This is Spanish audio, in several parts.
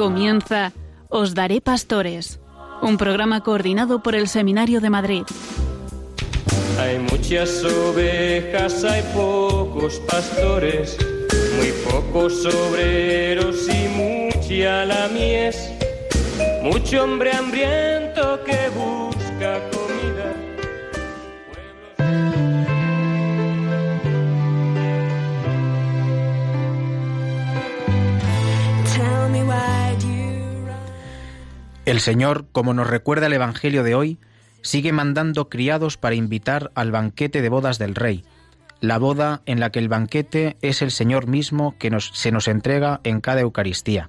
Comienza Os Daré Pastores, un programa coordinado por el Seminario de Madrid. Hay muchas ovejas, hay pocos pastores, muy pocos obreros y mucha la mies, mucho hombre hambriento El Señor, como nos recuerda el Evangelio de hoy, sigue mandando criados para invitar al banquete de bodas del Rey, la boda en la que el banquete es el Señor mismo que se nos entrega en cada Eucaristía.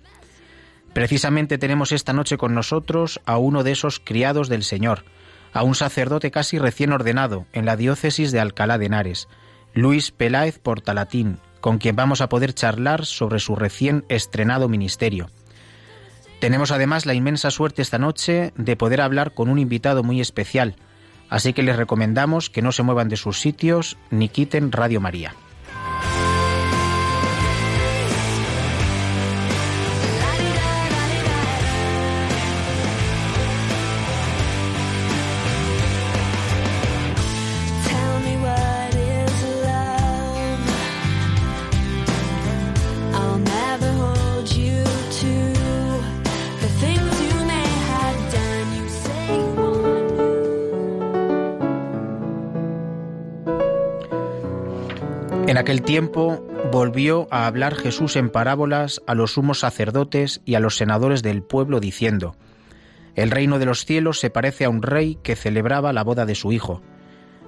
Precisamente tenemos esta noche con nosotros a uno de esos criados del Señor, a un sacerdote casi recién ordenado en la diócesis de Alcalá de Henares, Luis Peláez Portalatín, con quien vamos a poder charlar sobre su recién estrenado ministerio. Tenemos además la inmensa suerte esta noche de poder hablar con un invitado muy especial, así que les recomendamos que no se muevan de sus sitios ni quiten Radio María. En aquel tiempo volvió a hablar Jesús en parábolas a los sumos sacerdotes y a los senadores del pueblo, diciendo, El reino de los cielos se parece a un rey que celebraba la boda de su hijo.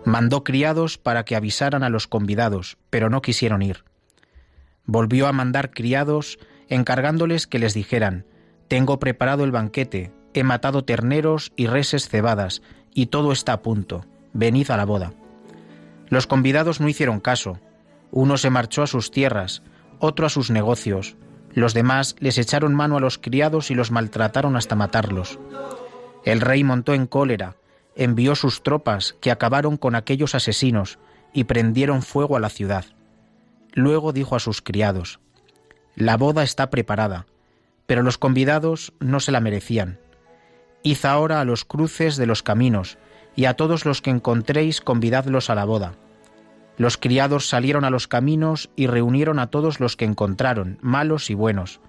Mandó criados para que avisaran a los convidados, pero no quisieron ir. Volvió a mandar criados, encargándoles que les dijeran, Tengo preparado el banquete, he matado terneros y reses cebadas, y todo está a punto, venid a la boda. Los convidados no hicieron caso. Uno se marchó a sus tierras, otro a sus negocios. Los demás les echaron mano a los criados y los maltrataron hasta matarlos. El rey montó en cólera, envió sus tropas que acabaron con aquellos asesinos y prendieron fuego a la ciudad. Luego dijo a sus criados, La boda está preparada, pero los convidados no se la merecían. Id ahora a los cruces de los caminos, y a todos los que encontréis convidadlos a la boda. Los criados salieron a los caminos y reunieron a todos los que encontraron, malos y buenos.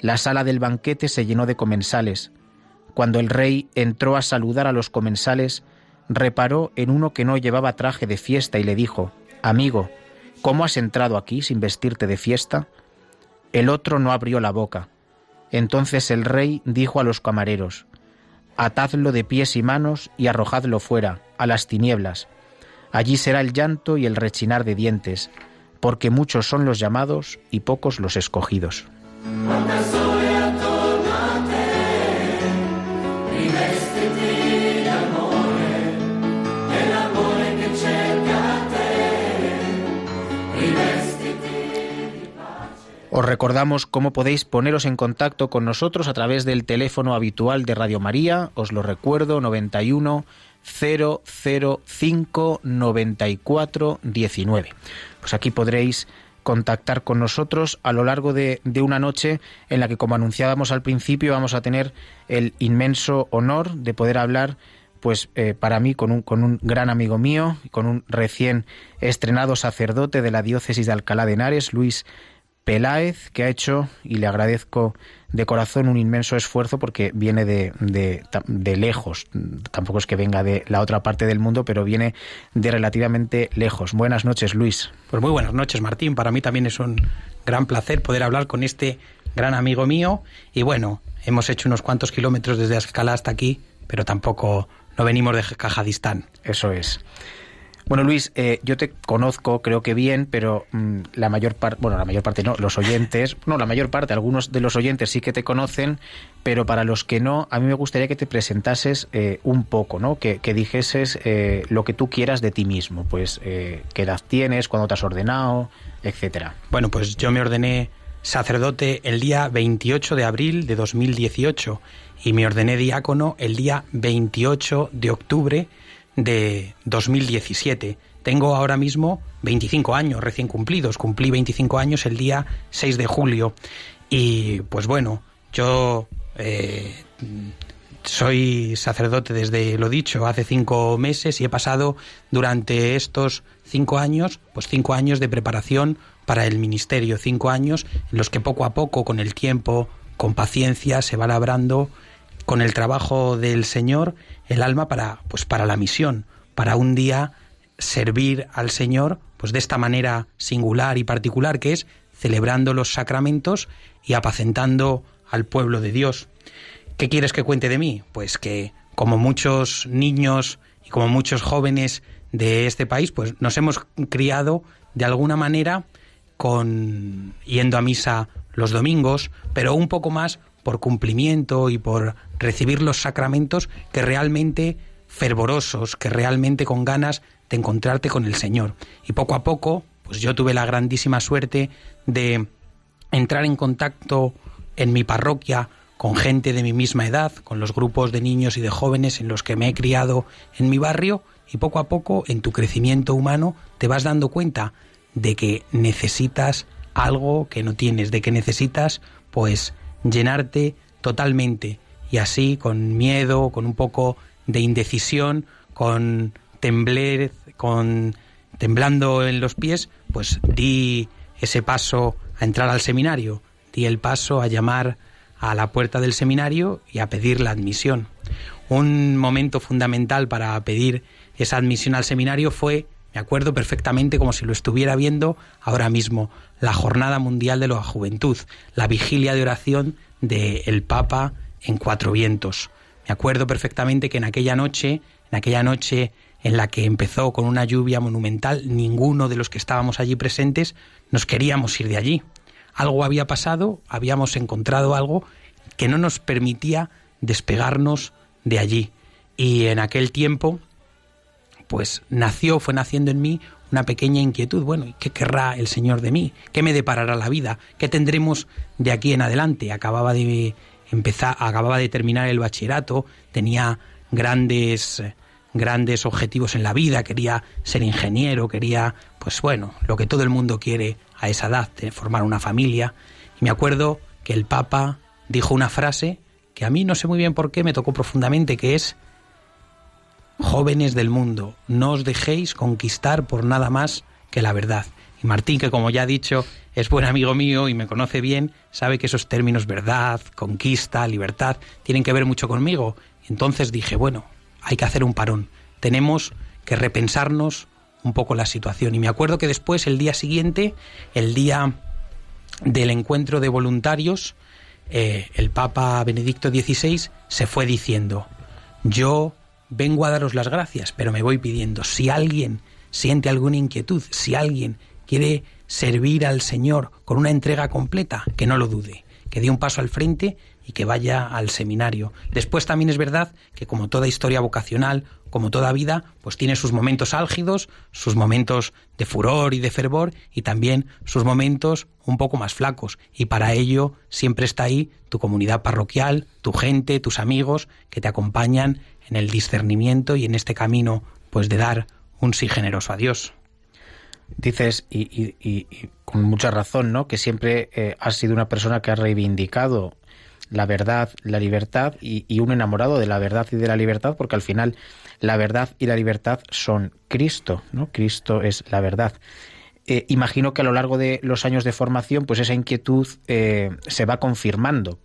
La sala del banquete se llenó de comensales. Cuando el rey entró a saludar a los comensales, reparó en uno que no llevaba traje de fiesta y le dijo, Amigo, ¿cómo has entrado aquí sin vestirte de fiesta? El otro no abrió la boca. Entonces el rey dijo a los camareros, Atadlo de pies y manos y arrojadlo fuera, a las tinieblas. Allí será el llanto y el rechinar de dientes, porque muchos son los llamados y pocos los escogidos. Os recordamos cómo podéis poneros en contacto con nosotros a través del teléfono habitual de Radio María. Os lo recuerdo, 91 005 94 19. Pues aquí podréis contactar con nosotros a lo largo de, de, una noche en la que, como anunciábamos al principio, vamos a tener el inmenso honor de poder hablar, pues eh, para mí, con un, con un gran amigo mío, con un recién estrenado sacerdote de la diócesis de Alcalá de Henares, Luis Peláez, que ha hecho, y le agradezco de corazón, un inmenso esfuerzo porque viene de, de, de, lejos. Tampoco es que venga de la otra parte del mundo, pero viene de relativamente lejos. Buenas noches, Luis. Pues muy buenas noches, Martín. Para mí también es un gran placer poder hablar con este gran amigo mío. Y bueno, hemos hecho unos cuantos kilómetros desde Escala hasta aquí, pero tampoco no venimos de Cajadistán. Eso es. Bueno, Luis, eh, yo te conozco, creo que bien, pero mmm, la mayor parte, bueno, la mayor parte no, los oyentes, no, la mayor parte, algunos de los oyentes sí que te conocen, pero para los que no, a mí me gustaría que te presentases eh, un poco, ¿no? Que, que dijeses eh, lo que tú quieras de ti mismo, pues qué edad tienes, cuándo te has ordenado, etcétera. Bueno, pues yo me ordené sacerdote el día 28 de abril de 2018 y me ordené diácono el día 28 de octubre de 2017. Tengo ahora mismo 25 años recién cumplidos. Cumplí 25 años el día 6 de julio. Y pues bueno, Yo eh, soy sacerdote desde lo dicho, hace cinco meses y he pasado durante estos cinco años, pues cinco años de preparación para el ministerio, cinco años en los que poco a poco, con el tiempo, con paciencia, se va labrando con el trabajo del Señor el alma para, pues para la misión, para un día servir al Señor, pues de esta manera singular y particular que es celebrando los sacramentos y apacentando al pueblo de Dios. ¿Qué quieres que cuente de mí? Pues que como muchos niños y como muchos jóvenes de este país, pues nos hemos criado de alguna manera con yendo a misa los domingos, pero un poco más por cumplimiento y por recibir los sacramentos que realmente fervorosos, que realmente con ganas de encontrarte con el Señor. Y poco a poco, pues yo tuve la grandísima suerte de entrar en contacto en mi parroquia con gente de mi misma edad, con los grupos de niños y de jóvenes en los que me he criado en mi barrio, y poco a poco en tu crecimiento humano te vas dando cuenta de que necesitas algo que no tienes, de que necesitas pues llenarte totalmente y así con miedo, con un poco de indecisión, con tembler, con temblando en los pies, pues di ese paso a entrar al seminario, di el paso a llamar a la puerta del seminario y a pedir la admisión. Un momento fundamental para pedir esa admisión al seminario fue, me acuerdo perfectamente como si lo estuviera viendo ahora mismo, la Jornada Mundial de la Juventud, la vigilia de oración del Papa en Cuatro Vientos. Me acuerdo perfectamente que en aquella noche, en aquella noche en la que empezó con una lluvia monumental, ninguno de los que estábamos allí presentes nos queríamos ir de allí. Algo había pasado, habíamos encontrado algo que no nos permitía despegarnos de allí. Y en aquel tiempo, pues nació, fue naciendo en mí una pequeña inquietud. Bueno, ¿qué querrá el Señor de mí? ¿Qué me deparará la vida? ¿Qué tendremos de aquí en adelante? Acababa de empezar, acababa de terminar el bachillerato, tenía grandes grandes objetivos en la vida, quería ser ingeniero, quería, pues bueno, lo que todo el mundo quiere a esa edad, de formar una familia. Y me acuerdo que el Papa dijo una frase que a mí no sé muy bien por qué me tocó profundamente, que es, jóvenes del mundo, no os dejéis conquistar por nada más que la verdad. Y Martín, que como ya he dicho, es buen amigo mío y me conoce bien, sabe que esos términos verdad, conquista, libertad, tienen que ver mucho conmigo. Entonces dije, bueno, hay que hacer un parón. Tenemos que repensarnos un poco la situación. Y me acuerdo que después, el día siguiente, el día del encuentro de voluntarios, eh, el Papa Benedicto XVI se fue diciendo, yo vengo a daros las gracias, pero me voy pidiendo, si alguien siente alguna inquietud, si alguien quiere servir al Señor con una entrega completa, que no lo dude, que dé un paso al frente y que vaya al seminario. Después también es verdad que como toda historia vocacional, como toda vida, pues tiene sus momentos álgidos, sus momentos de furor y de fervor y también sus momentos un poco más flacos. Y para ello siempre está ahí tu comunidad parroquial, tu gente, tus amigos que te acompañan en el discernimiento y en este camino pues de dar un sí generoso a Dios. Dices, y, y, con mucha razón, ¿no? Que siempre eh, has sido una persona que ha reivindicado la verdad, la libertad y, y, un enamorado de la verdad y de la libertad, porque al final la verdad y la libertad son Cristo, ¿no? Cristo es la verdad. Eh, imagino que a lo largo de los años de formación, pues esa inquietud eh, se va confirmando.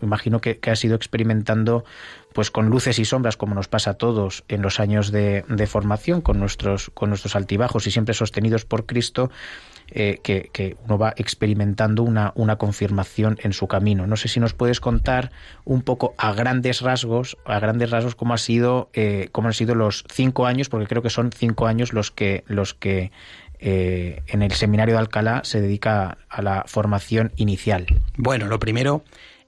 Imagino que, que has ido experimentando, pues con luces y sombras, como nos pasa a todos en los años de, de formación, con nuestros, con nuestros altibajos y siempre sostenidos por Cristo, eh, que, que, uno va experimentando una, una, confirmación en su camino. No sé si nos puedes contar un poco a grandes rasgos, a grandes rasgos cómo ha sido, cómo han sido los cinco años, porque creo que son cinco años los que, los que eh, en el seminario de Alcalá se dedica a la formación inicial. Bueno, lo primero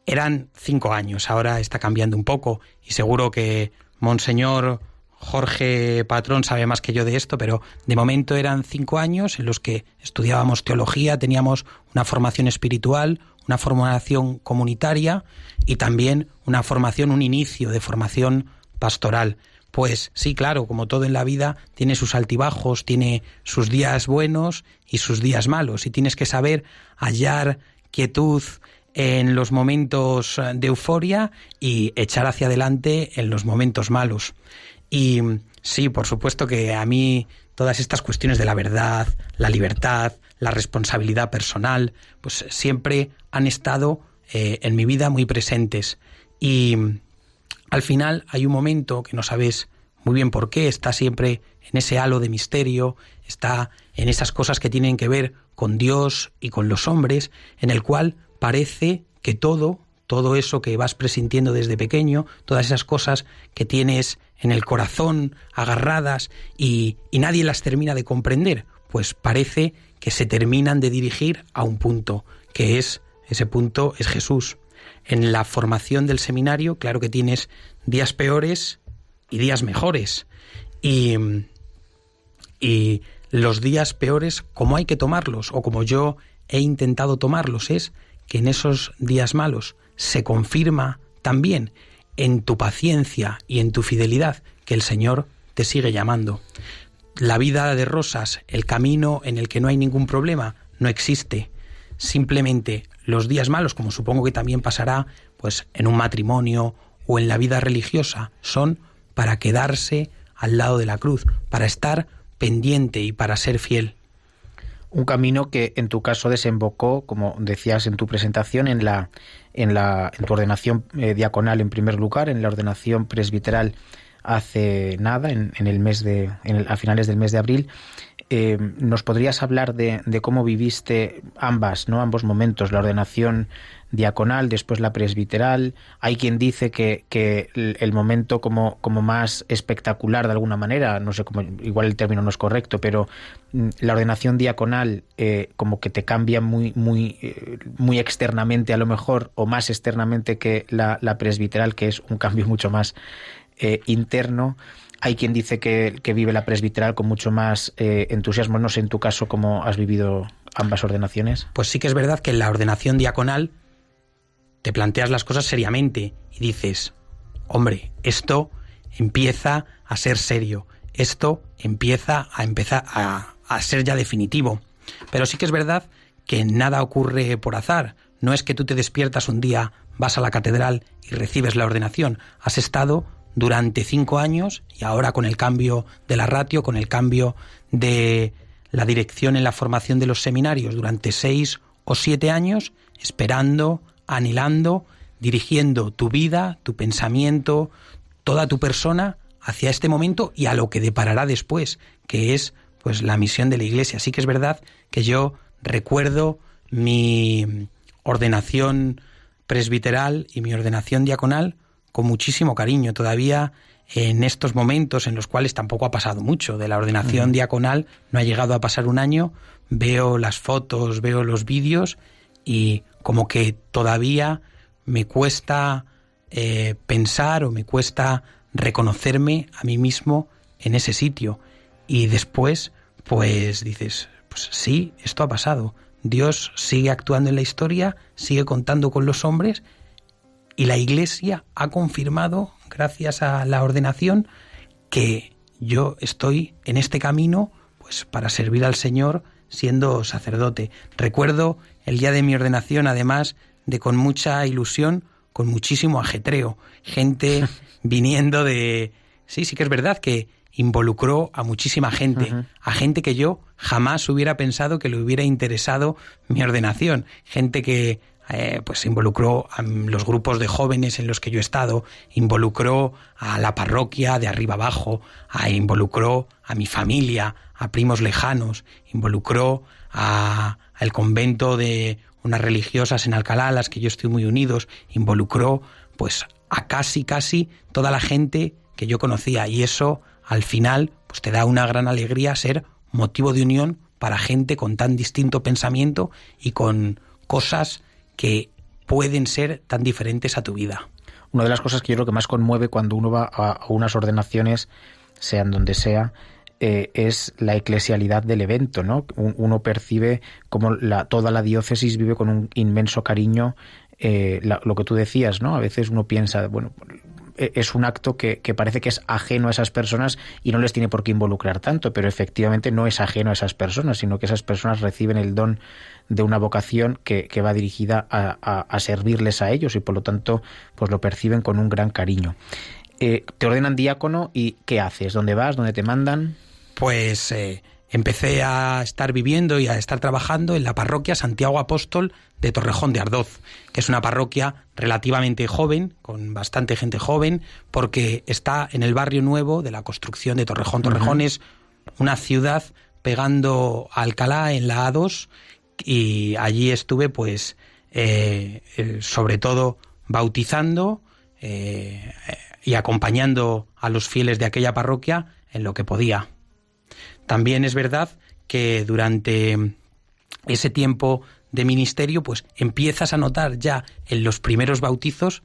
eran cinco años, ahora está cambiando un poco y seguro que Monseñor Jorge Patrón sabe más que yo de esto, pero de momento eran cinco años en los que estudiábamos teología, teníamos una formación espiritual, una formación comunitaria y también una formación, un inicio de formación pastoral. Pues sí, claro, como todo en la vida, tiene sus altibajos, tiene sus días buenos y sus días malos, y tienes que saber hallar quietud en los momentos de euforia y echar hacia adelante en los momentos malos. Y sí, por supuesto que a mí todas estas cuestiones de la verdad, la libertad, la responsabilidad personal, pues siempre han estado eh, en mi vida muy presentes. Y al final hay un momento que no sabes muy bien por qué, está siempre en ese halo de misterio, está en esas cosas que tienen que ver con Dios y con los hombres, en el cual parece que todo, todo eso que vas presintiendo desde pequeño, todas esas cosas que tienes en el corazón agarradas y, nadie las termina de comprender, pues parece que se terminan de dirigir a un punto, que es, ese punto es Jesús. En la formación del seminario, claro que tienes días peores y días mejores. Y, y los días peores, como hay que tomarlos, o como yo he intentado tomarlos, es que en esos días malos se confirma también en tu paciencia y en tu fidelidad que el Señor te sigue llamando. La vida de rosas, el camino en el que no hay ningún problema, no existe. Simplemente los días malos, como supongo que también pasará, pues en un matrimonio o en la vida religiosa, son para quedarse al lado de la cruz, para estar pendiente y para ser fiel. Un camino que en tu caso desembocó, como decías en tu presentación, en la en la en tu ordenación eh, diaconal en primer lugar, en la ordenación presbiteral hace nada, en, el mes de en a finales del mes de abril. Eh, ¿Nos podrías hablar de, cómo viviste ambas, no ambos momentos, la ordenación diaconal, después la presbiteral? Hay quien dice que, el, momento como, más espectacular de alguna manera, no sé cómo, igual el término no es correcto, pero mm, la ordenación diaconal eh, como que te cambia muy, muy, eh, muy externamente a lo mejor, o más externamente que la, la presbiteral, que es un cambio mucho más eh, interno. Hay quien dice que, vive la presbiteral con mucho más eh, entusiasmo. No sé en tu caso cómo has vivido ambas ordenaciones. Pues sí que es verdad que en la ordenación diaconal te planteas las cosas seriamente y dices, hombre, esto empieza a ser serio, esto empieza a empezar a ser ya definitivo. Pero sí que es verdad que nada ocurre por azar. No es que tú te despiertas un día, vas a la catedral y recibes la ordenación. Has estado durante cinco años y ahora con el cambio de la ratio, con el cambio de la dirección en la formación de los seminarios durante seis o siete años, esperando, anhelando, dirigiendo tu vida, tu pensamiento, toda tu persona hacia este momento y a lo que deparará después, que es pues la misión de la Iglesia. Sí que es verdad que yo recuerdo mi ordenación presbiteral y mi ordenación diaconal con muchísimo cariño. Todavía en estos momentos en los cuales tampoco ha pasado mucho de la ordenación diaconal, no ha llegado a pasar un año, veo las fotos, veo los vídeos y como que todavía me cuesta eh, pensar o me cuesta reconocerme a mí mismo en ese sitio. Y después, pues dices, pues sí, esto ha pasado. Dios sigue actuando en la historia, sigue contando con los hombres y la Iglesia ha confirmado, gracias a la ordenación, que yo estoy en este camino pues para servir al Señor siendo sacerdote. Recuerdo el día de mi ordenación, además de con mucha ilusión, con muchísimo ajetreo, gente viniendo de... Sí, sí que es verdad que involucró a muchísima gente, a gente que yo jamás hubiera pensado que le hubiera interesado mi ordenación, gente que eh, pues involucró a los grupos de jóvenes en los que yo he estado, involucró a la parroquia de arriba abajo, a, involucró a mi familia, a primos lejanos, involucró a, al convento de unas religiosas en Alcalá, a las que yo estoy muy unidos, involucró pues a casi casi toda la gente que yo conocía. Y eso al final pues te da una gran alegría ser motivo de unión para gente con tan distinto pensamiento y con cosas que pueden ser tan diferentes a tu vida. Una de las cosas que yo creo que más conmueve cuando uno va a, unas ordenaciones, sean donde sea, eh, es la eclesialidad del evento, ¿no? Un- Uno percibe como toda la diócesis vive con un inmenso cariño eh, lo que tú decías, ¿no? A veces uno piensa, bueno, eh, es un acto que, parece que es ajeno a esas personas y no les tiene por qué involucrar tanto, pero efectivamente no es ajeno a esas personas, sino que esas personas reciben el don de una vocación que, que va dirigida a, a, a, servirles a ellos y por lo tanto pues lo perciben con un gran cariño. Eh, te ordenan diácono y ¿qué haces? ¿Dónde vas? ¿Dónde te mandan? Pues eh, empecé a estar viviendo y a estar trabajando en la parroquia Santiago Apóstol de Torrejón de Ardoz, que es una parroquia relativamente joven, con bastante gente joven, porque está en el barrio nuevo de la construcción de Torrejón. Torrejón uh -huh. es una ciudad pegando a Alcalá en la A2 y allí estuve pues eh, sobre todo bautizando eh, y acompañando a los fieles de aquella parroquia en lo que podía. También es verdad que durante ese tiempo de ministerio, pues empiezas a notar ya en los primeros bautizos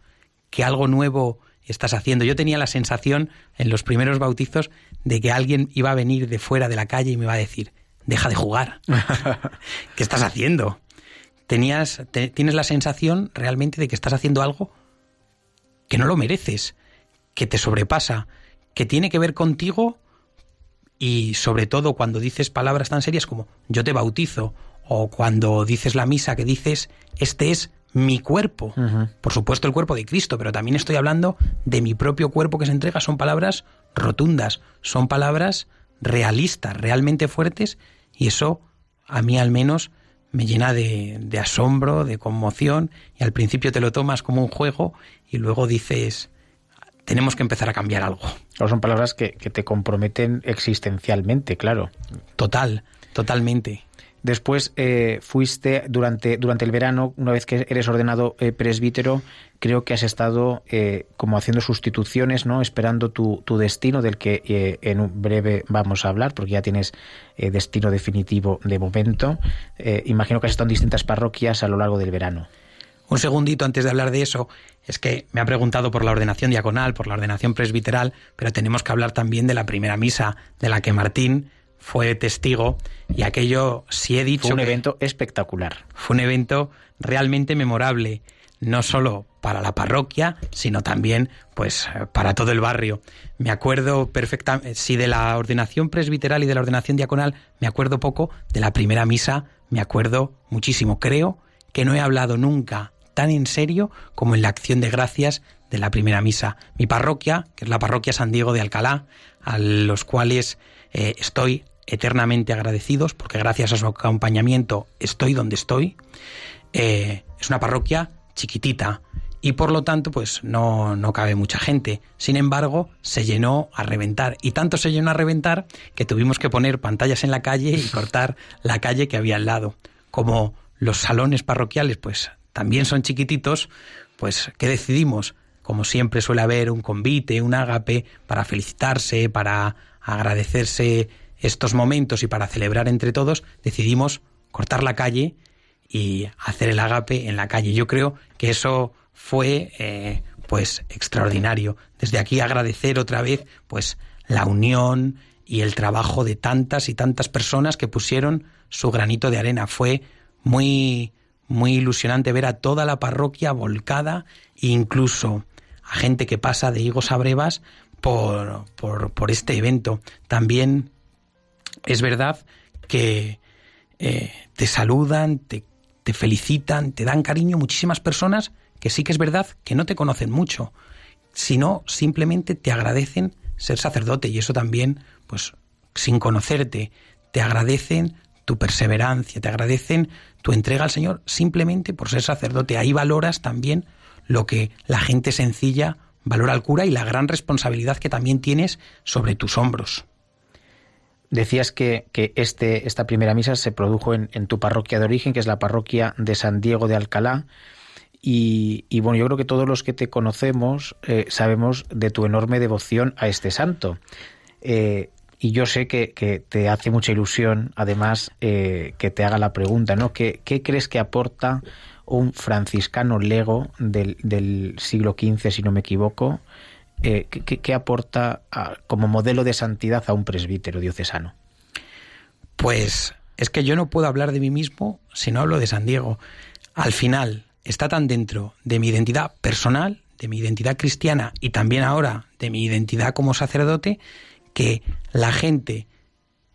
que algo nuevo estás haciendo. Yo tenía la sensación en los primeros bautizos de que alguien iba a venir de fuera de la calle y me iba a decir, deja de jugar. ¿Qué estás haciendo? Tenías, te, tienes la sensación realmente de que estás haciendo algo que no lo mereces, que te sobrepasa, que tiene que ver contigo y sobre todo cuando dices palabras tan serias como yo te bautizo o cuando dices la misa que dices este es mi cuerpo. Uh -huh. Por supuesto el cuerpo de Cristo, pero también estoy hablando de mi propio cuerpo que se entrega. Son palabras rotundas, son palabras realistas, realmente fuertes y eso a mí al menos me llena de, de asombro, de conmoción y al principio te lo tomas como un juego y luego dices tenemos que empezar a cambiar algo. O son palabras que, que, te comprometen existencialmente, claro. Total, totalmente. Después eh, fuiste durante, durante el verano, una vez que eres ordenado eh, presbítero, creo que has estado eh, como haciendo sustituciones, ¿no? Esperando tu, tu destino, del que eh, en un breve vamos a hablar, porque ya tienes destino definitivo de momento. imagino que has estado en distintas parroquias a lo largo del verano. Un segundito antes de hablar de eso, es que me ha preguntado por la ordenación diaconal, por la ordenación presbiteral, pero tenemos que hablar también de la primera misa, de la que Martín fue testigo y aquello, si he dicho... Fue un evento espectacular. Fue un evento realmente memorable, no solo para la parroquia, sino también pues para todo el barrio. Me acuerdo perfectamente, si de la ordenación presbiteral y de la ordenación diaconal me acuerdo poco, de la primera misa me acuerdo muchísimo. Creo que no he hablado nunca tan en serio como en la acción de gracias de la primera misa. Mi parroquia, que es la parroquia San Diego de Alcalá, a los cuales eh, estoy eternamente agradecidos, porque gracias a su acompañamiento estoy donde estoy, eh, es una parroquia chiquitita y por lo tanto pues no, no cabe mucha gente. Sin embargo, se llenó a reventar y tanto se llenó a reventar que tuvimos que poner pantallas en la calle y cortar la calle que había al lado. Como los salones parroquiales pues también son chiquititos, pues ¿qué decidimos? Como siempre suele haber un convite, un ágape para felicitarse, para agradecerse estos momentos y para celebrar entre todos, decidimos cortar la calle y hacer el ágape en la calle. Yo creo que eso fue eh, pues extraordinario. Desde aquí agradecer otra vez pues la unión y el trabajo de tantas y tantas personas que pusieron su granito de arena. Fue muy muy ilusionante ver a toda la parroquia volcada, incluso a gente que pasa de higos a brevas por, por este evento. También es verdad que eh, te saludan, te, te felicitan, te dan cariño muchísimas personas que sí que es verdad que no te conocen mucho, sino simplemente te agradecen ser sacerdote y eso también, pues sin conocerte, te agradecen tu perseverancia, te agradecen tu entrega al Señor simplemente por ser sacerdote. Ahí valoras también lo que la gente sencilla valora al cura y la gran responsabilidad que también tienes sobre tus hombros. Decías que, que este, esta primera misa se produjo en, en, tu parroquia de origen, que es la parroquia de San Diego de Alcalá. Y, y bueno, yo creo que todos los que te conocemos eh, sabemos de tu enorme devoción a este santo. Eh, y yo sé que, que, te hace mucha ilusión, además, eh, que te haga la pregunta, ¿no? ¿Qué, qué crees que aporta un franciscano lego del, del siglo XV, si no me equivoco? Eh, ¿qué, ¿qué, aporta como modelo de santidad a un presbítero diocesano? Pues es que yo no puedo hablar de mí mismo si no hablo de San Diego. Al final está tan dentro de mi identidad personal, de mi identidad cristiana y también ahora de mi identidad como sacerdote, que la gente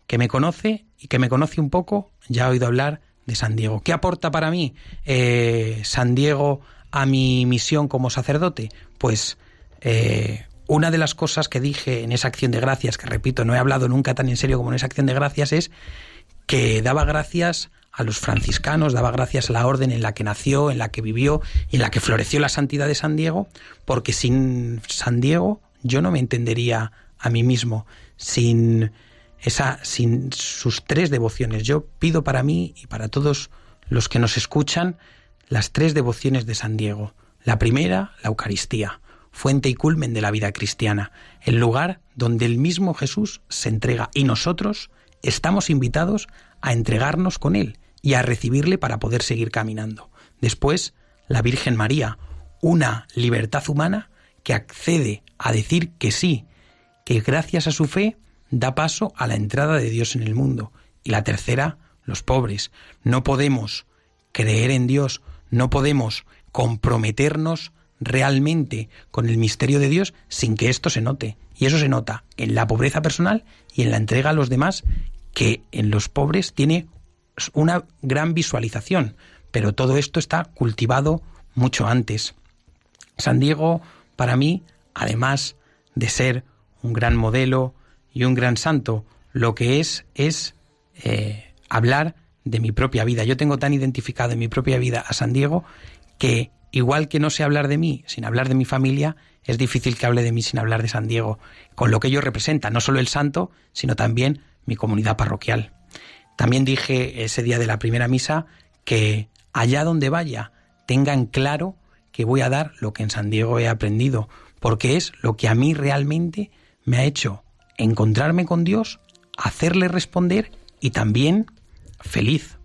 que me conoce y que me conoce un poco ya ha oído hablar de San Diego. ¿Qué aporta para mí eh, San Diego a mi misión como sacerdote? Pues eh, una de las cosas que dije en esa acción de gracias, que repito, no he hablado nunca tan en serio como en esa acción de gracias, es que daba gracias a los franciscanos, daba gracias a la orden en la que nació, en la que vivió y en la que floreció la santidad de San Diego, porque sin San Diego yo no me entendería a mí mismo, sin esa sin sus tres devociones. Yo pido para mí y para todos los que nos escuchan las tres devociones de San Diego. La primera, la Eucaristía, fuente y culmen de la vida cristiana, el lugar donde el mismo Jesús se entrega y nosotros estamos invitados a entregarnos con Él y a recibirle para poder seguir caminando. Después, la Virgen María, una libertad humana que accede a decir que sí, que gracias a su fe da paso a la entrada de Dios en el mundo. Y la tercera, los pobres. No podemos creer en Dios, no podemos comprometernos realmente con el misterio de Dios sin que esto se note. Y eso se nota en la pobreza personal y en la entrega a los demás, que en los pobres tiene una gran visualización, pero todo esto está cultivado mucho antes. San Diego, para mí, además de ser un gran modelo y un gran santo, lo que es es eh, hablar de mi propia vida. Yo tengo tan identificado en mi propia vida a San Diego que igual que no sé hablar de mí sin hablar de mi familia, es difícil que hable de mí sin hablar de San Diego, con lo que ello representa, no solo el santo, sino también mi comunidad parroquial. También dije ese día de la primera misa que allá donde vaya tengan claro que voy a dar lo que en San Diego he aprendido, porque es lo que a mí realmente me ha hecho encontrarme con Dios, hacerle responder y también feliz.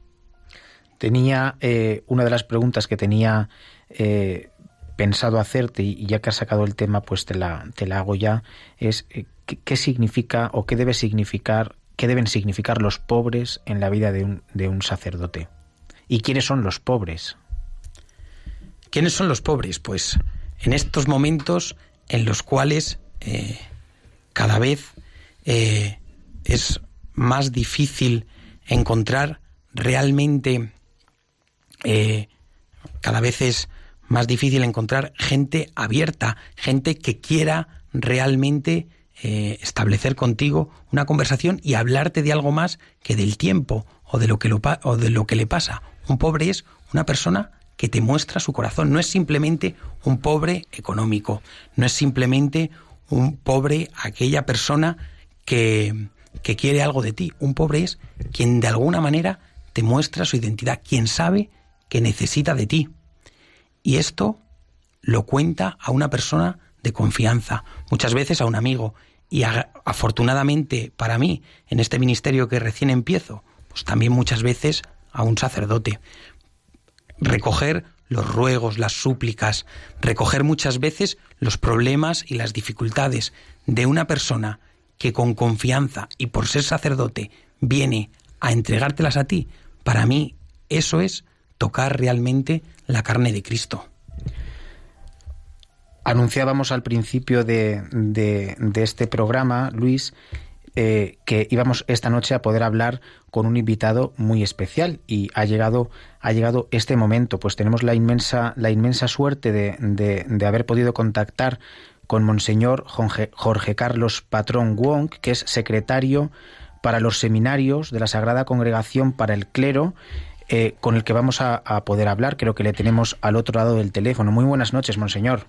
Tenía eh, una de las preguntas que tenía eh, pensado hacerte y ya que has sacado el tema, pues te la, te la hago ya, es eh, ¿qué, ¿qué, significa o qué debe significar, qué deben significar los pobres en la vida de un, de un sacerdote. ¿Y quiénes son los pobres? ¿Quiénes son los pobres? Pues en estos momentos en los cuales eh, cada vez eh, es más difícil encontrar realmente, cada vez es más difícil encontrar gente abierta, gente que quiera realmente eh, establecer contigo una conversación y hablarte de algo más que del tiempo o de lo que, lo, o de lo que le pasa. Un pobre es una persona que te muestra su corazón. No es simplemente un pobre económico, no es simplemente un pobre aquella persona que, que quiere algo de ti. Un pobre es quien de alguna manera te muestra su identidad, quien sabe que necesita de ti. Y esto lo cuenta a una persona de confianza, muchas veces a un amigo. Y afortunadamente para mí, en este ministerio que recién empiezo, pues también muchas veces a un sacerdote. Recoger los ruegos, las súplicas, recoger muchas veces los problemas y las dificultades de una persona que con confianza y por ser sacerdote viene a entregártelas a ti, para mí eso es tocar realmente la carne de Cristo. Anunciábamos al principio de, de, este programa, Luis, eh, que íbamos esta noche a poder hablar con un invitado muy especial y ha llegado ha llegado este momento pues tenemos la inmensa la inmensa suerte de, de, haber podido contactar con monseñor Jorge Carlos Patrón Wong que es secretario para los seminarios de la Sagrada Congregación para el Clero eh, con el que vamos a, a poder hablar. Creo que le tenemos al otro lado del teléfono. Muy buenas noches monseñor.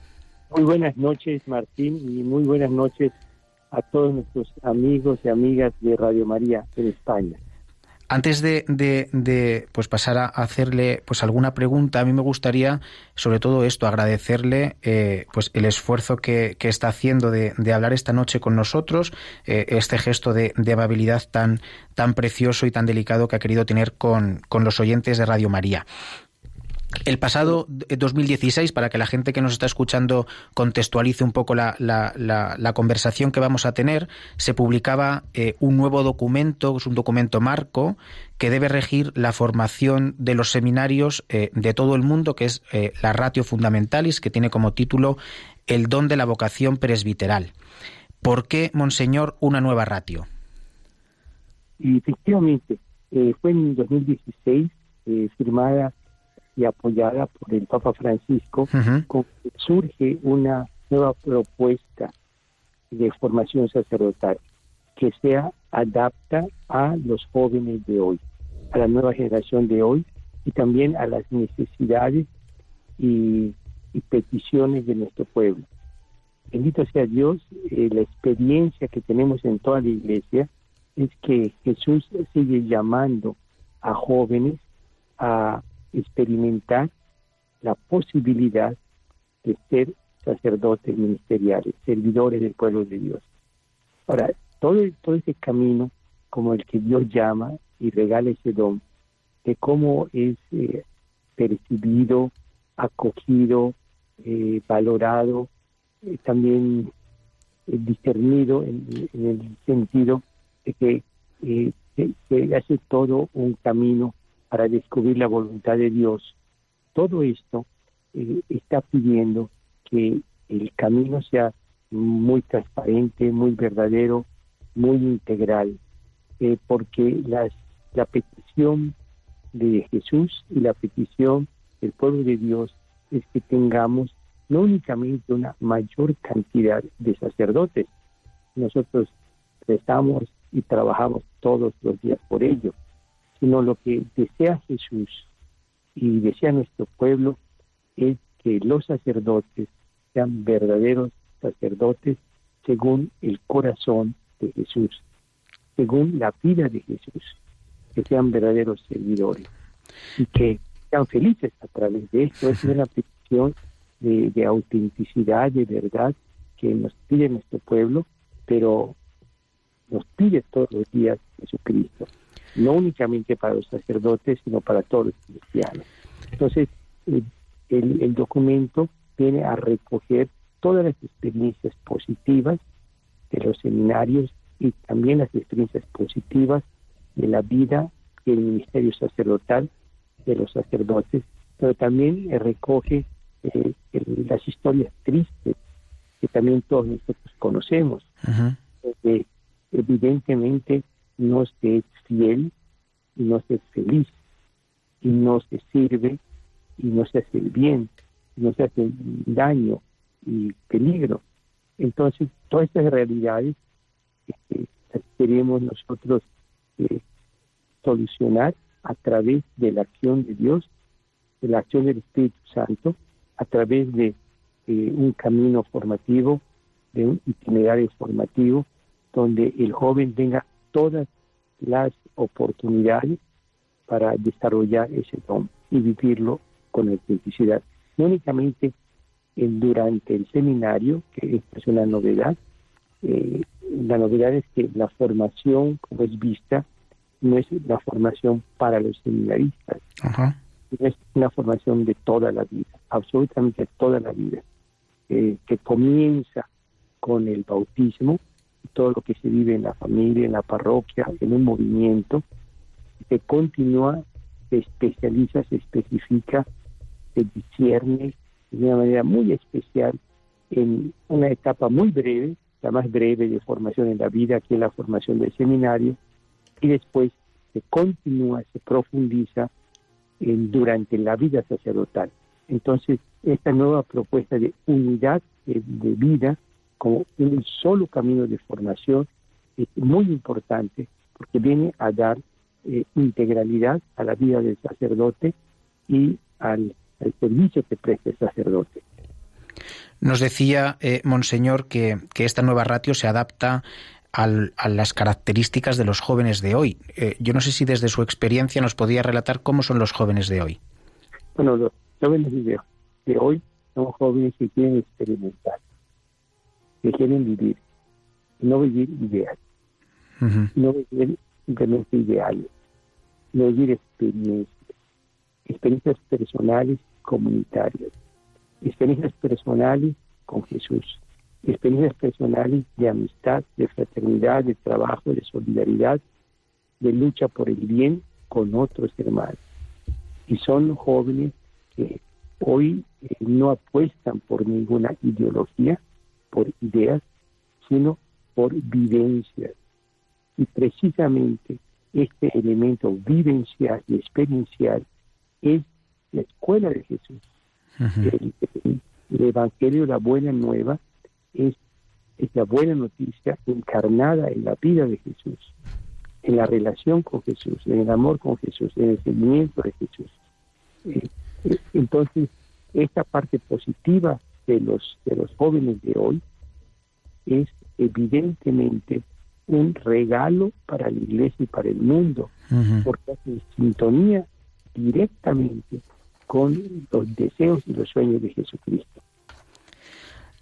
Muy buenas noches, Martín, y muy buenas noches a todos nuestros amigos y amigas de Radio María en España. Antes de, de, de, pues pasar a hacerle pues alguna pregunta, a mí me gustaría sobre todo esto, agradecerle eh, pues el esfuerzo que, que está haciendo de, de, hablar esta noche con nosotros, eh, este gesto de, amabilidad tan, tan precioso y tan delicado que ha querido tener con, con los oyentes de Radio María. El pasado eh, 2016, para que la gente que nos está escuchando contextualice un poco la, la- la- la conversación que vamos a tener, se publicaba eh, un nuevo documento, es un documento marco, que debe regir la formación de los seminarios eh, de todo el mundo, que es eh, la Ratio Fundamentalis, que tiene como título El don de la vocación presbiteral. ¿Por qué, Monseñor, una nueva ratio? Y efectivamente, eh, fue en 2016 eh, firmada y apoyada por el Papa Francisco, con surge una nueva propuesta de formación sacerdotal que sea adapta a los jóvenes de hoy, a la nueva generación de hoy y también a las necesidades y, y peticiones de nuestro pueblo. Bendito sea Dios, eh, la experiencia que tenemos en toda la iglesia es que Jesús sigue llamando a jóvenes a experimentar la posibilidad de ser sacerdotes ministeriales, servidores del pueblo de Dios. Ahora, todo, todo ese camino como el que Dios llama y regala ese don, de cómo es eh, percibido, acogido, eh, valorado, eh, también discernido en, el sentido de que se hace todo un camino para descubrir la voluntad de Dios. Todo esto eh, está pidiendo que el camino sea muy transparente, muy verdadero, muy integral, eh, porque la petición de Jesús y la petición del pueblo de Dios es que tengamos no únicamente una mayor cantidad de sacerdotes, nosotros rezamos y trabajamos todos los días por ello, sino lo que desea Jesús y desea nuestro pueblo es que los sacerdotes sean verdaderos sacerdotes según el corazón de Jesús, según la vida de Jesús, que sean verdaderos servidores y que sean felices a través de esto. Es una petición de, de autenticidad, de verdad, que nos pide nuestro pueblo, pero nos pide todos los días Jesucristo, no únicamente para los sacerdotes, sino para todos los cristianos. Entonces, eh, el, el documento viene a recoger todas las experiencias positivas de los seminarios y también las experiencias positivas de la vida y el ministerio sacerdotal de los sacerdotes, pero también eh, recoge eh, las historias tristes que también todos nosotros conocemos, que evidentemente no se es fiel y no se es feliz y no se sirve y no se hace el bien, y no se hace daño y peligro. Entonces, todas estas realidades este, las queremos nosotros eh, solucionar a través de la acción de Dios, de la acción del Espíritu Santo, a través de eh, un camino formativo, de un itinerario formativo, donde el joven tenga todas las oportunidades para desarrollar ese don y vivirlo con autenticidad. No únicamente en- durante el seminario, que esta es una novedad, eh, la novedad es que la formación, como es vista, no es la formación para los seminaristas, Ajá. es una formación de toda la vida, absolutamente toda la vida, eh, que comienza con el bautismo, todo lo que se vive en la familia, en la parroquia, en un movimiento, se continúa, se especializa, se especifica, se discierne de una manera muy especial en una etapa muy breve, la más breve de formación en la vida, que es la formación del seminario, y después se continúa, se profundiza en- durante la vida sacerdotal. Entonces, esta nueva propuesta de unidad de, de vida como un solo camino de formación es muy importante porque viene a dar eh, integralidad a la vida del sacerdote y al, al servicio que presta el sacerdote. Nos decía, eh, Monseñor, que, que esta nueva ratio se adapta al- a las características de los jóvenes de hoy. Eh, yo no sé si desde su experiencia nos podía relatar cómo son los jóvenes de hoy. Bueno, los jóvenes de, de hoy son jóvenes que quieren experimentar, que quieren vivir, no vivir ideas, Ujú. no vivir simplemente ideales, no vivir experiencias, experiencias personales comunitarias, experiencias personales con Jesús, experiencias personales de amistad, de fraternidad, de trabajo, de solidaridad, de lucha por el bien con otros hermanos. Y son jóvenes que hoy eh, no apuestan por ninguna ideología, por ideas, sino por vivencias. Y precisamente este elemento vivencial y experiencial es la escuela de Jesús. el, el- el Evangelio, la buena nueva, es, es la buena noticia encarnada en la vida de Jesús, en la relación con Jesús, en el amor con Jesús, en el seguimiento de Jesús. Eh, eh, entonces, esta parte positiva de los, de los jóvenes de hoy es evidentemente un regalo para la iglesia y para el mundo, porque hace sintonía directamente con los deseos y los sueños de Jesucristo.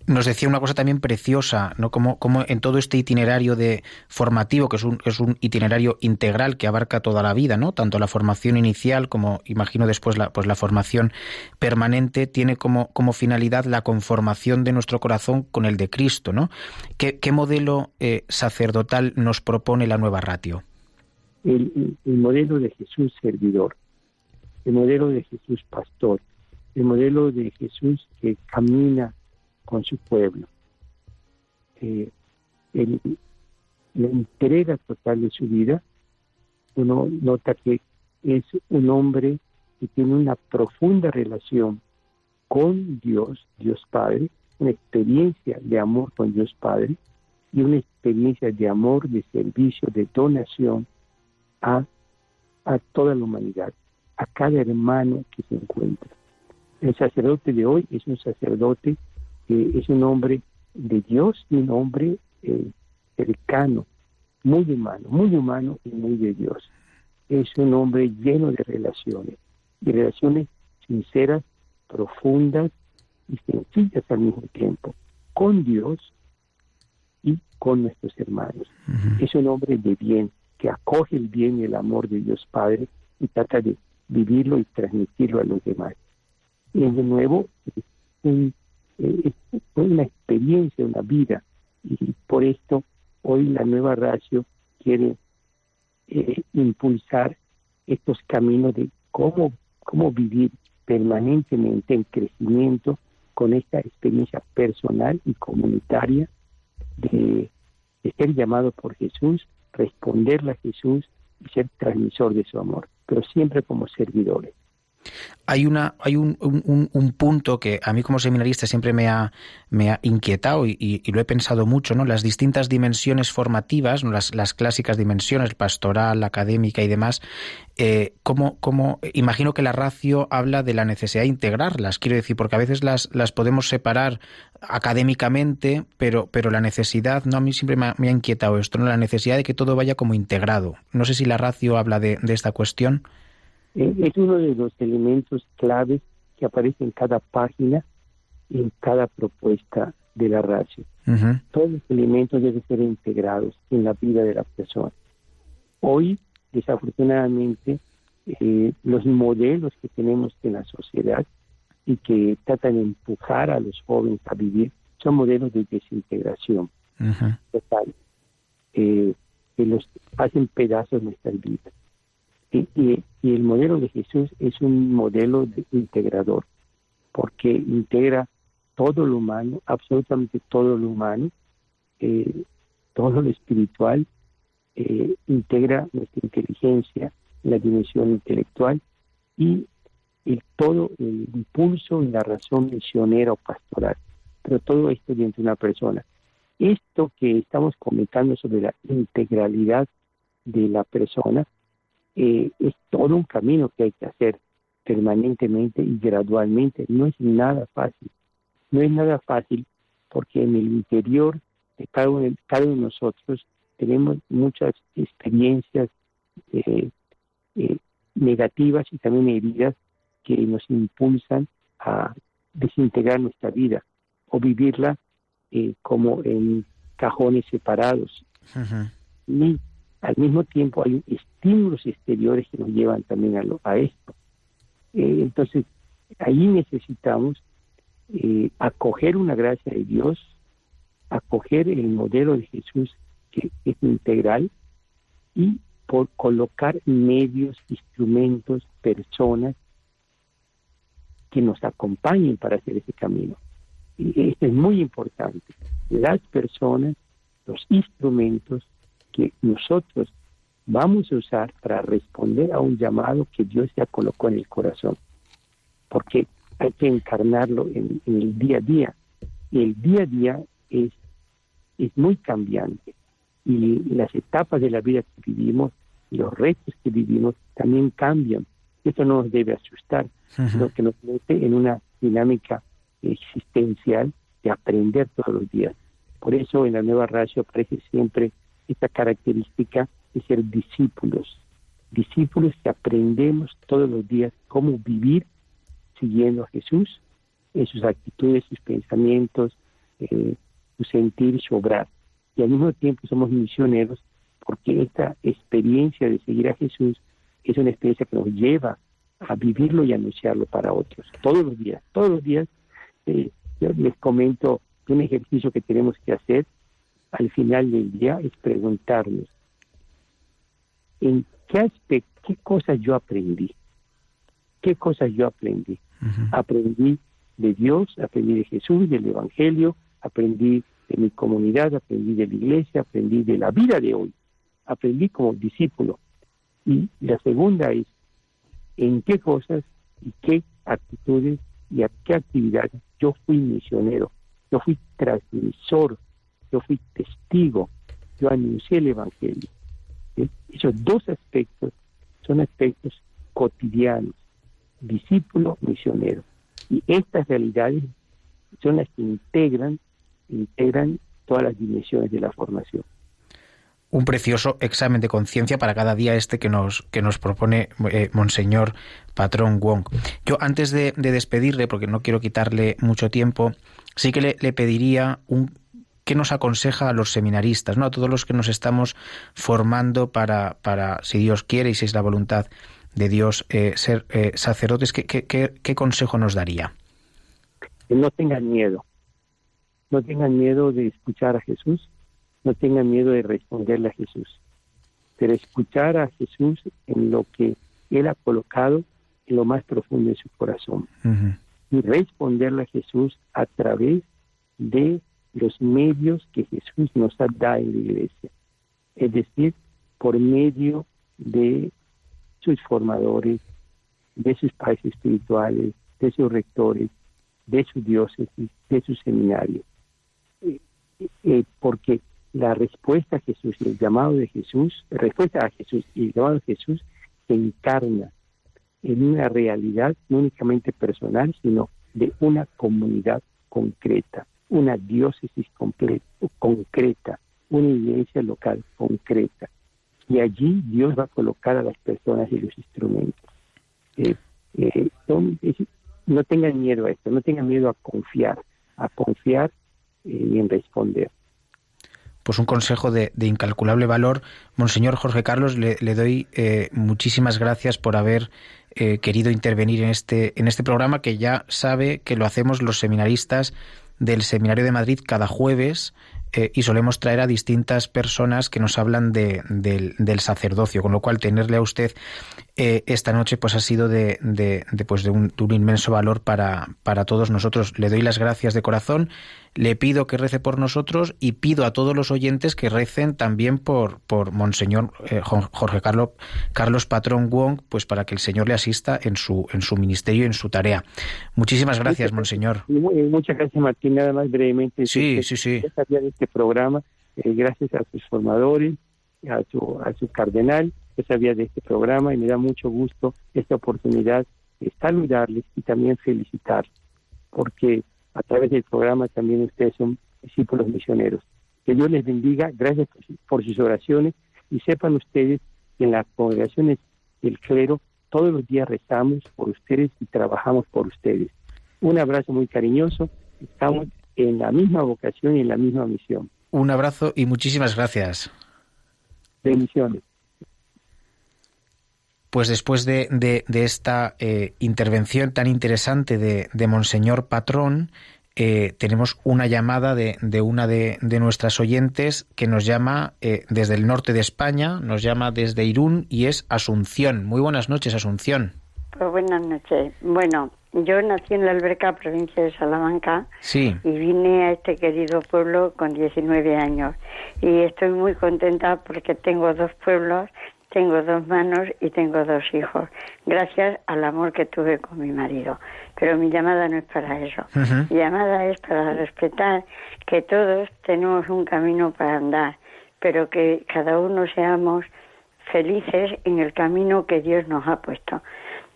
Nos decía una cosa también preciosa, ¿no? Como, como en todo este itinerario de formativo, que es un, es un itinerario integral que abarca toda la vida, ¿no? Tanto la formación inicial como, imagino después, la, pues la formación permanente, tiene como, como finalidad la conformación de nuestro corazón con el de Cristo, ¿no? ¿Qué, qué modelo eh, sacerdotal nos propone la nueva ratio? el, el- el modelo de Jesús servidor, el modelo de Jesús pastor, el modelo de Jesús que camina con su pueblo, Eh, la entrega total de su vida, uno nota que es un hombre que tiene una profunda relación con Dios, Dios Padre, una experiencia de amor con Dios Padre y una experiencia de amor, de servicio, de donación a, a toda la humanidad, a cada hermano que se encuentra. El sacerdote de hoy es un sacerdote que es un hombre de Dios y un hombre eh, cercano, muy humano, muy humano y muy de Dios. Es un hombre lleno de relaciones, de relaciones sinceras, profundas y sencillas al mismo tiempo, con Dios y con nuestros hermanos. Es un hombre de bien, que acoge el bien y el amor de Dios Padre y trata de vivirlo y transmitirlo a los demás. Y de nuevo, un- eh, es una experiencia, una vida, y por esto hoy la nueva ratio quiere eh, impulsar estos caminos de cómo, cómo vivir permanentemente en crecimiento con esta experiencia personal y comunitaria de, de ser llamado por Jesús, responderle a Jesús y ser transmisor de su amor, pero siempre como servidores. Hay una hay un, un- un punto que a mí como seminarista siempre me ha, me ha inquietado y, lo he pensado mucho, ¿no? Las distintas dimensiones formativas, ¿no? las, las clásicas dimensiones, pastoral, académica y demás, eh, ¿cómo, cómo- imagino que la ratio habla de la necesidad de integrarlas, quiero decir, porque a veces las, las podemos separar académicamente, pero, pero la necesidad, ¿no? A mí siempre me ha, me ha inquietado esto, ¿no? La necesidad de que todo vaya como integrado. No sé si la ratio habla de, de esta cuestión. Eh, es uno de los elementos claves que aparece en cada página y en cada propuesta de la. Ujú. Todos los elementos deben ser integrados en la vida de la persona. Hoy, desafortunadamente, eh, los modelos que tenemos en la sociedad y que tratan de empujar a los jóvenes a vivir son modelos de desintegración total, eh, que los hacen pedazos nuestras vidas. Y, el modelo de Jesús es un modelo de integrador, porque integra todo lo humano, absolutamente todo lo humano, eh, todo lo espiritual, eh, integra nuestra inteligencia, la dimensión intelectual y el, todo el impulso y la razón misionera o pastoral. Pero todo esto dentro de una persona. Esto que estamos comentando sobre la integralidad de la persona eh, es todo un camino que hay que hacer permanentemente y gradualmente. No es nada fácil. No es nada fácil porque en el interior de cada uno, de- cada uno de nosotros tenemos muchas experiencias eh, eh, negativas y también heridas que nos impulsan a desintegrar nuestra vida o vivirla eh, como en cajones separados. Al mismo tiempo hay estímulos exteriores que nos llevan también a, lo- a esto. Eh, entonces, ahí necesitamos eh, acoger una gracia de Dios, acoger el modelo de Jesús que es integral y por colocar medios, instrumentos, personas que nos acompañen para hacer ese camino. Y esto es muy importante. Las personas, los instrumentos que nosotros vamos a usar para responder a un llamado que Dios ya colocó en el corazón. Porque hay que encarnarlo en, en el día a día. Y el día a día es, es muy cambiante. Y las etapas de la vida que vivimos, los retos que vivimos, también cambian. Esto no nos debe asustar, sino que nos mete en una dinámica existencial de aprender todos los días. Por eso en la nueva ratio aparece siempre esta característica de ser discípulos, discípulos que aprendemos todos los días cómo vivir siguiendo a Jesús en sus actitudes, sus pensamientos, eh, su sentir, su obrar. Y al mismo tiempo somos misioneros porque esta experiencia de seguir a Jesús es una experiencia que nos lleva a vivirlo y anunciarlo para otros, todos los días, todos los días. Eh, yo les comento un ejercicio que tenemos que hacer al final del día es preguntarnos en qué aspecto, qué cosas yo aprendí, qué cosas yo aprendí. Aprendí de Dios, aprendí de Jesús, del Evangelio, aprendí de mi comunidad, aprendí de la iglesia, aprendí de la vida de hoy, aprendí como discípulo. Y la segunda es en qué cosas y qué actitudes y a qué actividades yo fui misionero, yo fui transmisor, yo fui testigo, yo anuncié el Evangelio. Esos dos aspectos son aspectos cotidianos, discípulo, misionero. Y estas realidades son las que integran, integran todas las dimensiones de la formación un precioso examen de conciencia para cada día este que nos, que nos propone eh, Monseñor Patrón Wong. Yo antes de, de, despedirle, porque no quiero quitarle mucho tiempo, sí que le pediría un qué nos aconseja a los seminaristas, ¿no? a todos los que nos estamos formando para, para si Dios quiere y si es la voluntad de Dios, eh, ser eh, sacerdotes, ¿qué, qué, qué, ¿qué consejo nos daría? Que no tengan miedo, no tengan miedo de escuchar a Jesús, no tengan miedo de responderle a Jesús, pero escuchar a Jesús en lo que Él ha colocado en lo más profundo de su corazón uh -huh. y responderle a Jesús a través de los medios que Jesús nos ha dado en la iglesia, es decir, por medio de sus formadores, de sus padres espirituales, de sus rectores, de su diócesis, de su seminario. Eh, eh, porque la respuesta a Jesús el llamado de Jesús, respuesta a Jesús y el llamado de Jesús se encarna en una realidad no únicamente personal, sino de una comunidad concreta, una diócesis concreta, una iglesia local concreta. Y allí Dios va a colocar a las personas y los instrumentos. Eh, eh, no tengan miedo a esto, no tengan miedo a confiar, a confiar eh, y en responder pues un consejo de, incalculable valor. Monseñor Jorge Carlos, le, doy muchísimas gracias por haber querido intervenir en este, en este programa que ya sabe que lo hacemos los seminaristas del Seminario de Madrid cada jueves eh, y solemos traer a distintas personas que nos hablan de, de, del sacerdocio, con lo cual tenerle a usted eh, esta noche pues ha sido de, de, de pues de, un, de un inmenso valor para, para todos nosotros. Le doy las gracias de corazón, le pido que rece por nosotros y pido a todos los oyentes que recen también por, por Monseñor eh, Jorge Carlos, Carlos Patrón Wong, pues para que el Señor le asista en su, en su ministerio y en su tarea. Muchísimas gracias, muchas, Monseñor. Muchas gracias, Martín. Nada más brevemente. Sí, sí, sí. De este programa, eh, gracias a sus formadores, a su, a su cardenal, yo sabía de este programa y me da mucho gusto esta oportunidad de saludarles y también felicitarles, porque a través del programa también ustedes son discípulos misioneros. Que Dios les bendiga, gracias por, sus oraciones y sepan ustedes que en las congregaciones del clero todos los días rezamos por ustedes y trabajamos por ustedes. Un abrazo muy cariñoso, estamos en la misma vocación y en la misma misión. Un abrazo y muchísimas gracias. Bendiciones. Pues después de, de- de esta eh, intervención tan interesante de, de Monseñor Patrón, eh, tenemos una llamada de, de una de, de nuestras oyentes que nos llama eh, desde el norte de España, nos llama desde Irún y es Asunción. Muy buenas noches, Asunción. Pues buenas noches. Bueno, yo nací en la Alberca, provincia de Salamanca, Sí, y vine a este querido pueblo con 19 años. Y estoy muy contenta porque tengo dos pueblos, tengo dos manos y tengo dos hijos, gracias al amor que tuve con mi marido. Pero mi llamada no es para eso. Mi llamada es para respetar que todos tenemos un camino para andar, pero que cada uno seamos felices en el camino que Dios nos ha puesto.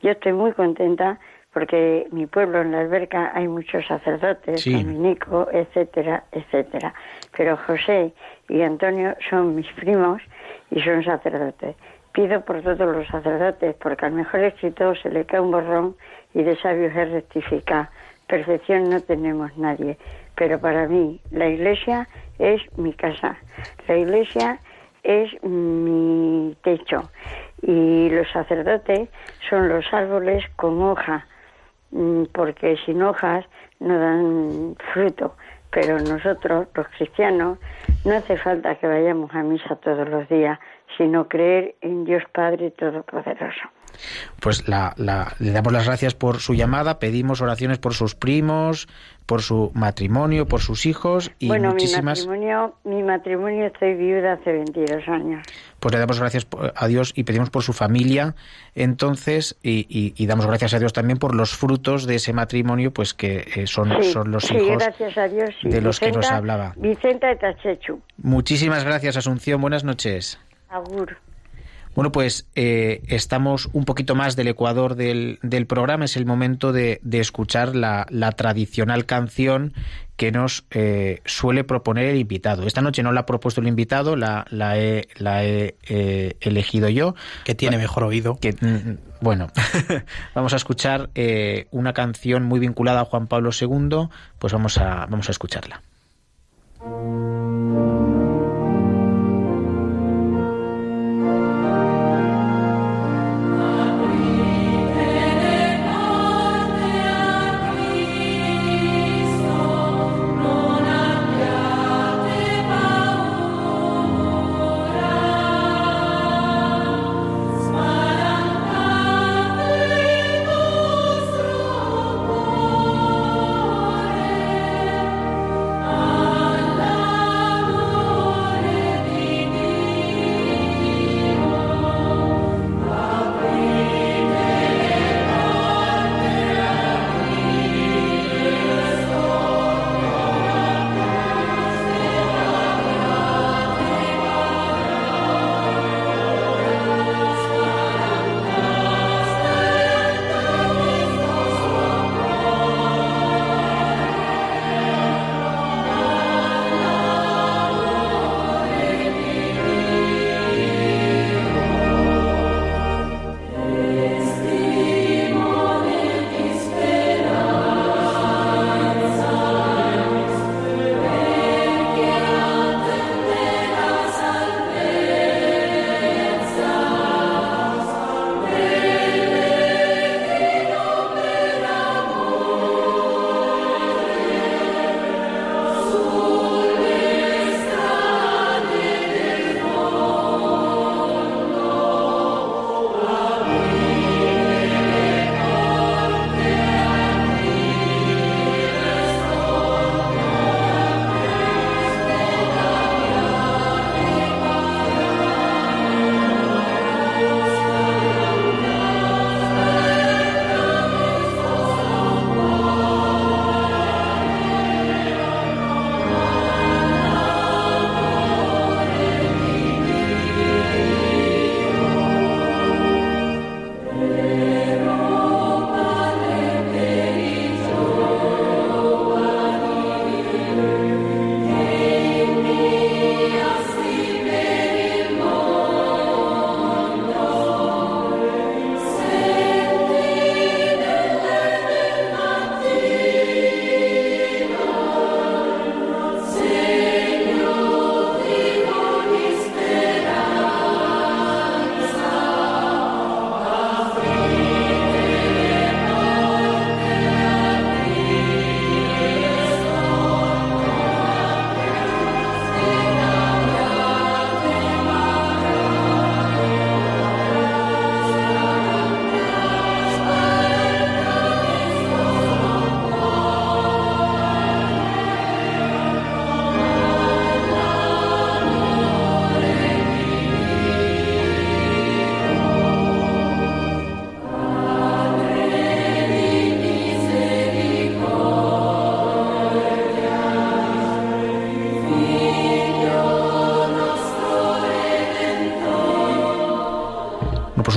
Yo estoy muy contenta porque mi pueblo en la alberca hay muchos sacerdotes, Sí. dominicos, etcétera, etcétera. Pero José y Antonio son mis primos y son sacerdotes. Pido por todos los sacerdotes, porque al mejor escritor se le cae un borrón y de sabios es rectificar. Perfección no tenemos nadie, pero para mí la iglesia es mi casa. La iglesia es mi techo y los sacerdotes son los árboles con hoja, mm, porque sin hojas no dan fruto. Pero nosotros, los cristianos, no hace falta que vayamos a misa todos los días, sino creer en Dios Padre Todopoderoso. pues la, la- le damos las gracias por su llamada, pedimos oraciones por sus primos, por su matrimonio, por sus hijos y bueno, muchísimas... mi matrimonio, mi matrimonio estoy viuda hace 22 años. Pues le damos gracias a Dios y pedimos por su familia entonces y, y- y damos gracias a Dios también por los frutos de ese matrimonio pues que eh, son, Sí, son los sí, hijos gracias a Dios. sí. de los que nos hablaba. Vicenta de Tachechu. muchísimas gracias Asunción buenas noches Agur. Bueno pues eh, estamos un poquito más del Ecuador del, del programa es el momento de, de escuchar la, la tradicional canción que nos eh, suele proponer el invitado. Esta noche no la ha propuesto el invitado, la, la he, la he eh, elegido yo. Que tiene mejor oído. que mm, bueno vamos a escuchar una canción muy vinculada a Juan Pablo II pues vamos a vamos a escucharla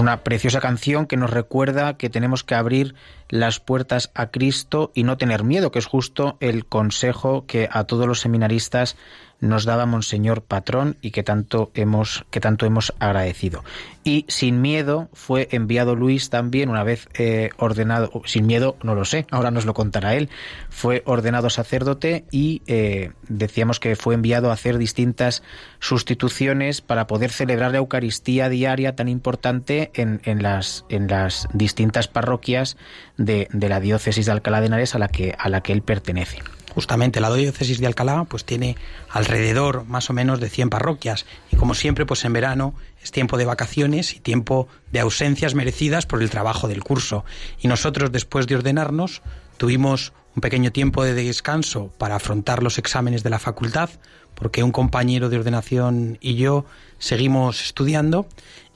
una preciosa canción que nos recuerda que tenemos que abrir las puertas a Cristo y no tener miedo, que es justo el consejo que a todos los seminaristas nos daba Monseñor Patrón y que tanto hemos, que tanto hemos agradecido. Y sin miedo fue enviado Luis también, una vez eh, ordenado, sin miedo no lo sé, ahora nos lo contará él, fue ordenado sacerdote y eh, decíamos que fue enviado a hacer distintas sustituciones para poder celebrar la Eucaristía diaria tan importante en, en las, en las distintas parroquias de, la diócesis de Alcalá de Henares a la que, a la que él pertenece. Justamente la diócesis de Alcalá pues tiene alrededor más o menos de 100 parroquias. Y como siempre pues en verano es tiempo de vacaciones y tiempo de ausencias merecidas por el trabajo del curso. Y nosotros después de ordenarnos tuvimos un pequeño tiempo de descanso para afrontar los exámenes de la facultad porque un compañero de ordenación y yo seguimos estudiando.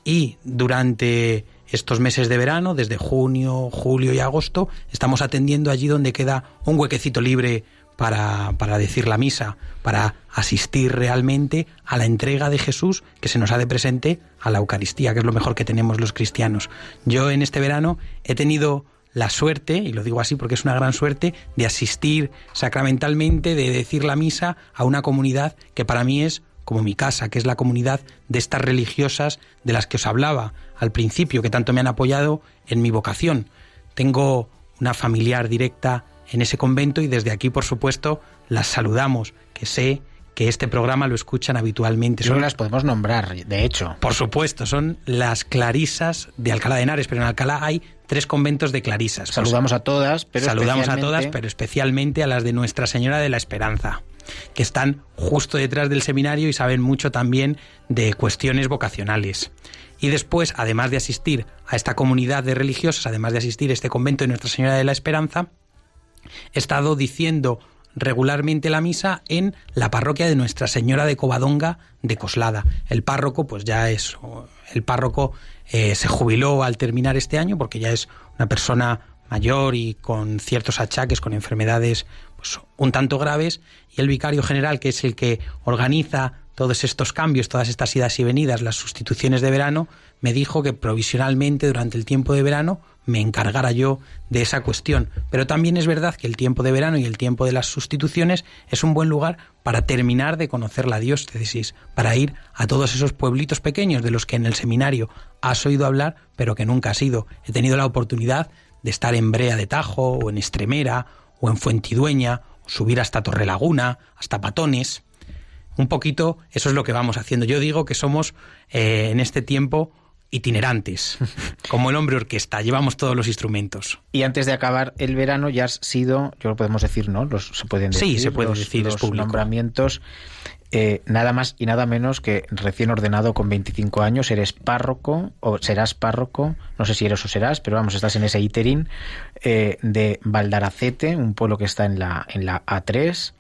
Y durante estos meses de verano, desde junio, julio y agosto, estamos atendiendo allí donde queda un huequecito libre para, para, decir la misa, para asistir realmente a la entrega de Jesús que se nos ha de presente a la Eucaristía, que es lo mejor que tenemos los cristianos. Yo en este verano he tenido la suerte, y lo digo así porque es una gran suerte, de asistir sacramentalmente, de decir la misa a una comunidad que para mí es como mi casa, que es la comunidad de estas religiosas de las que os hablaba al principio, que tanto me han apoyado en mi vocación. Tengo una familiar directa en ese convento y desde aquí, por supuesto, las saludamos, que sé que este programa lo escuchan habitualmente. Son las podemos nombrar, de hecho. Por supuesto, son las clarisas de Alcalá de Henares, pero en Alcalá hay tres conventos de clarisas. Saludamos a todas, pero saludamos a todas, pero especialmente a las de Nuestra Señora de la Esperanza que están justo detrás del seminario y saben mucho también de cuestiones vocacionales. Y después, además de asistir a esta comunidad de religiosas, además de asistir a este convento de Nuestra Señora de la Esperanza, he estado diciendo regularmente la misa en la parroquia de Nuestra Señora de Covadonga de Coslada. El párroco, pues ya es, el párroco eh, se jubiló al terminar este año porque ya es una persona mayor y con ciertos achaques, con enfermedades un tanto graves, y el vicario general, que es el que organiza todos estos cambios, todas estas idas y venidas, las sustituciones de verano, me dijo que provisionalmente durante el tiempo de verano me encargara yo de esa cuestión. Pero también es verdad que el tiempo de verano y el tiempo de las sustituciones es un buen lugar para terminar de conocer la diócesis, para ir a todos esos pueblitos pequeños de los que en el seminario has oído hablar, pero que nunca has ido. He tenido la oportunidad de estar en Brea de Tajo o en Estremera o en Fuentidueña, o subir hasta Torrelaguna, hasta Patones. Un poquito eso es lo que vamos haciendo. Yo digo que somos eh, en este tiempo itinerantes, como el hombre orquesta, llevamos todos los instrumentos. Y antes de acabar el verano ya has sido, yo lo podemos decir, ¿no? Los, se pueden decir. Sí, se pueden los, decir, los nombramientos. Eh, nada más y nada menos que recién ordenado con 25 años, eres párroco o serás párroco, no sé si eres o serás, pero vamos, estás en ese iterín eh, de Valdaracete, un pueblo que está en la, en la A3,